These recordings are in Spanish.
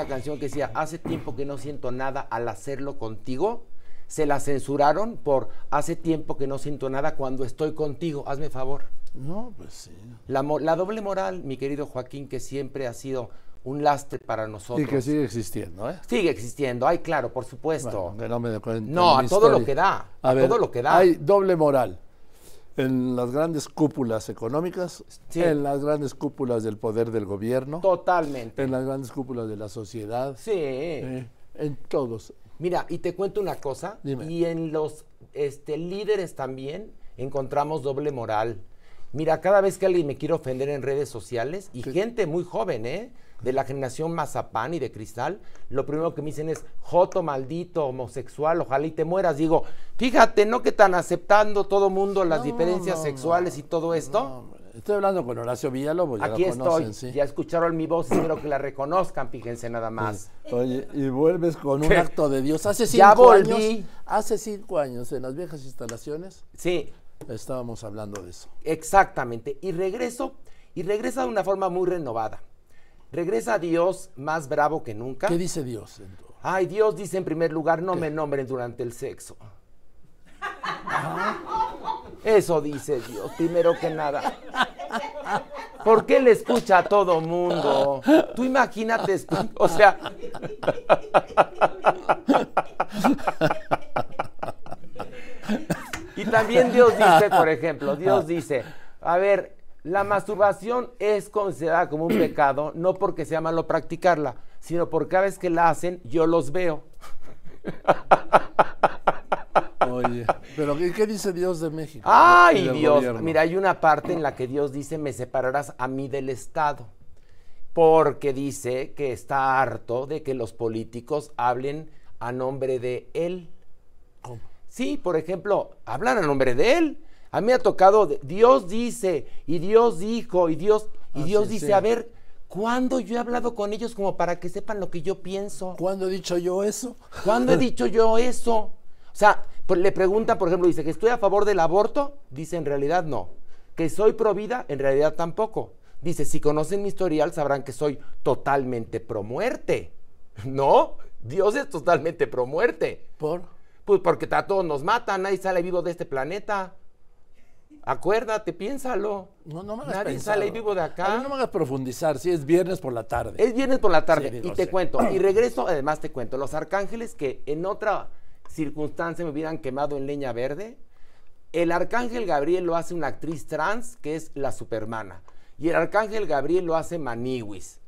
una canción que decía, hace tiempo que no siento nada al hacerlo contigo. Se la censuraron por hace tiempo que no siento nada cuando estoy contigo. Hazme favor. No, pues sí. La, doble moral, mi querido Joaquín, que siempre ha sido un lastre para nosotros. Y que sigue existiendo, ¿eh? Sigue existiendo. Ay, claro, por supuesto. Bueno, que no me a todo lo que da, A a ver, todo lo que da. Hay doble moral en las grandes cúpulas económicas, Sí. en las grandes cúpulas del poder del gobierno, Totalmente. en las grandes cúpulas de la sociedad, Sí. eh, en todos. Mira, y te cuento una cosa. Dime. Y en los este, líderes también encontramos doble moral. Mira, cada vez que alguien me quiere ofender en redes sociales, y gente muy joven, ¿eh? De la generación Mazapán y de Cristal, lo primero que me dicen es, Joto, maldito, homosexual, ojalá y te mueras. Digo, fíjate, ¿no que están aceptando todo mundo las No, diferencias no, sexuales y todo esto? Estoy hablando con Horacio Villalobos, ya Aquí lo conocen, estoy. sí. Ya escucharon mi voz, espero que la reconozcan, fíjense nada más. Oye, y vuelves con un ¿Qué? acto de Dios. Hace cinco Ya volví. años, hace cinco años, en las viejas instalaciones, Sí, estábamos hablando de eso. Exactamente. Y regreso, y regresa de una forma muy renovada. Regresa Dios más bravo que nunca. ¿Qué dice Dios? Ay, Dios dice en primer lugar, no me nombren durante el sexo. Eso dice Dios, primero que nada. ¿Por qué le escucha a todo mundo? Tú imagínate, o sea... También Dios dice, por ejemplo, Dios dice, a ver, la masturbación es considerada como un pecado, no porque sea malo practicarla, sino porque cada vez que la hacen, yo los veo. Oye, pero ¿qué, qué dice Dios de México? Ay, Dios. gobierno? Mira, hay una parte en la que Dios dice, me separarás a mí del Estado. Porque dice que está harto de que los políticos hablen a nombre de Él. ¿Cómo? Sí, por ejemplo, hablan a nombre de Él. A mí me ha tocado, de- Dios dice, y Dios dijo, y Dios, y Ah, Dios sí, dice, sí. a ver, ¿cuándo yo he hablado con ellos como para que sepan lo que yo pienso? ¿Cuándo he dicho yo eso? ¿Cuándo he dicho yo eso? O sea, pues, le preguntan, por ejemplo, dice que estoy a favor del aborto, dice en realidad no. Que soy pro vida, en realidad tampoco. Dice, si conocen mi historial sabrán que soy totalmente pro muerte. No, Dios es totalmente pro muerte. ¿Por? Pues porque a todos nos matan, nadie sale vivo de este planeta. Acuérdate, piénsalo. No, no me hagas Nadie sale vivo de acá. A mí no me hagas profundizar, si es viernes por la tarde. Es viernes por la tarde Sí, digo, y te sí. cuento, y regreso, además te cuento, los arcángeles que en otra circunstancia me hubieran quemado en leña verde, el arcángel Gabriel lo hace una actriz trans que es la supermana, y el arcángel Gabriel lo hace Maniwis.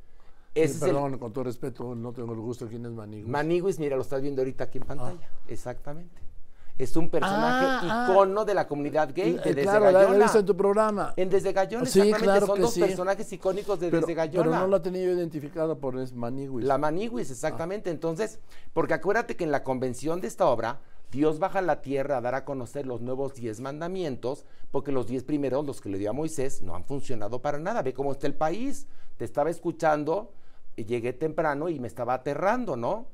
Ese Sí, es el- perdón, con todo respeto, no tengo el gusto. ¿Quién es Manigo? Maniwis, mira, lo estás viendo ahorita aquí en pantalla, exactamente. Es un personaje Ah, ah. icono de la comunidad gay, de Desde claro, Gallona. en tu programa. En Desde Gallona, Sí, exactamente, claro son que dos sí. personajes icónicos de pero, Desde Gallona. pero no la tenía yo identificada por es Maniguis. La Maniguis, exactamente. Entonces, porque acuérdate que en la convención de esta obra, Dios baja a la tierra a dar a conocer los nuevos diez mandamientos, porque los diez primeros, los que le dio a Moisés, no han funcionado para nada. Ve cómo está el país. Te estaba escuchando, llegué temprano y me estaba aterrando, ¿no?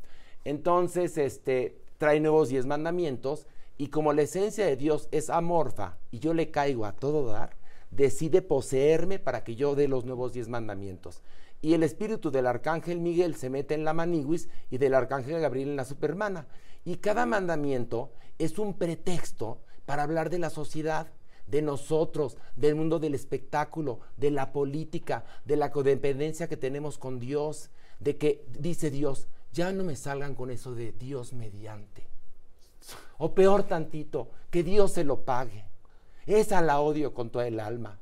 Entonces, este, trae nuevos diez mandamientos, y como la esencia de Dios es amorfa, y yo le caigo a todo dar, decide poseerme para que yo dé los nuevos diez mandamientos. Y el espíritu del arcángel Miguel se mete en la maniguis y del arcángel Gabriel en la supermana. Y cada mandamiento es un pretexto para hablar de la sociedad, de nosotros, del mundo del espectáculo, de la política, de la codependencia que tenemos con Dios, de que dice Dios, ya no me salgan con eso de Dios mediante. O peor tantito, que Dios se lo pague. Esa la odio con toda el alma.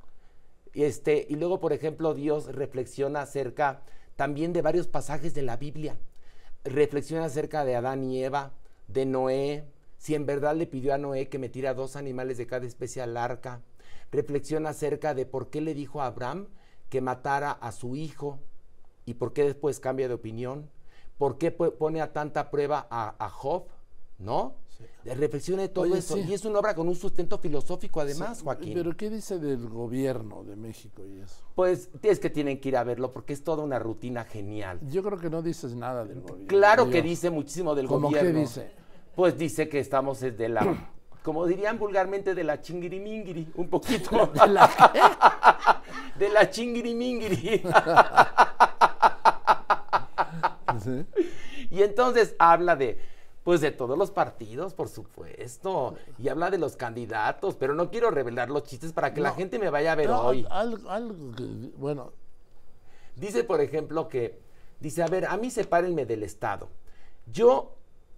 Este, y luego, por ejemplo, Dios reflexiona acerca también de varios pasajes de la Biblia. Reflexiona acerca de Adán y Eva, de Noé, si en verdad le pidió a Noé que metiera dos animales de cada especie al arca. Reflexiona acerca de por qué le dijo a Abraham que matara a su hijo y por qué después cambia de opinión. ¿Por qué pone a tanta prueba a, a Job? ¿No? Reflexiona de todo Oye, eso. sí. Y es una obra con un sustento filosófico además, Sí, Joaquín. Pero ¿qué dice del gobierno de México y eso? Pues es que tienen que ir a verlo porque es toda una rutina genial. Yo creo que no dices nada del gobierno. Claro que dice muchísimo del ¿Cómo gobierno. qué dice? Pues dice que estamos desde la, como dirían vulgarmente, de la chingirimingiri, un poquito. ¿De la de la chingirimingiri. Y entonces habla de, pues de todos los partidos, por supuesto, y habla de los candidatos, pero no quiero revelar los chistes para que la gente me vaya a ver hoy. algo, algo que- bueno, Dice, por ejemplo, que, dice, a ver, a mí sepárenme del Estado. Yo,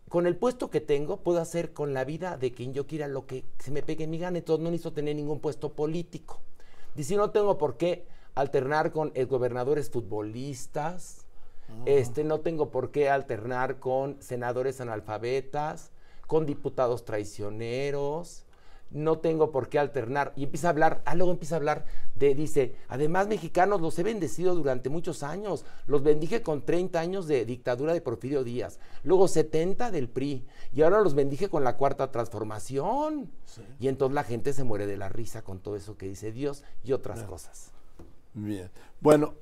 con el puesto que tengo, puedo hacer con la vida de quien yo quiera lo que se me pegue en mi gana, entonces no necesito tener ningún puesto político. Dice, no tengo por qué alternar con gobernadores futbolistas, este, no tengo por qué alternar con senadores analfabetas, con diputados traicioneros, no tengo por qué alternar. Y empieza a hablar, ah, luego empieza a hablar de, dice, además mexicanos los he bendecido durante muchos años, los bendije con 30 años de dictadura de Porfirio Díaz, luego 70 del PRI, y ahora los bendije con la cuarta transformación. Y entonces la gente se muere de la risa con todo eso que dice Dios y otras cosas. bien. Bueno,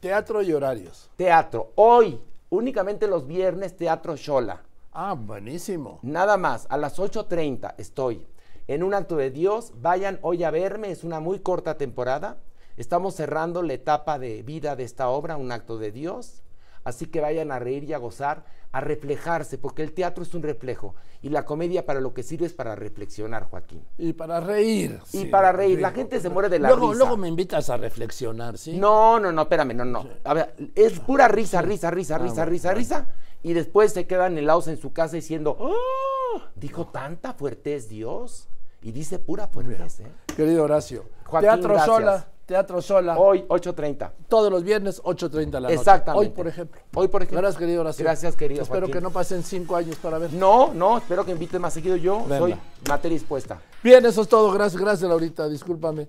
teatro y horarios. Teatro, hoy, únicamente los viernes, Teatro Shola. Ah, buenísimo. Nada más, a las 8.30 estoy en un acto de Dios. Vayan hoy a verme, es una muy corta temporada. Estamos cerrando la etapa de vida de esta obra, un acto de Dios. Así que vayan a reír y a gozar, a reflejarse, porque el teatro es un reflejo y la comedia para lo que sirve es para reflexionar, Joaquín. Y para reír. Y sí, para reír, la gente se muere de la luego, risa. Luego me invitas a reflexionar, ¿sí? No, no, no, espérame, no, no. A ver, es pura risa, risa, Ah, risa, risa, risa, risa. Y después se quedan helados en su casa diciendo, ¡Oh! Dijo tanta fuertez Dios. Y dice pura fuertez, ¿eh? Querido Horacio. Joaquín, teatro gracias. sola, teatro sola. Hoy, 8.30. Todos los viernes, 8.30 de la noche. Exactamente. Hoy, por ejemplo. Hoy, por ejemplo. Gracias, querido Horacio. Gracias, querido Espero Joaquín. que no pasen cinco años para ver. No, no, espero que invites más seguido. Yo Venga. soy materia dispuesta. Bien, eso es todo. Gracias, gracias, Laurita. Discúlpame.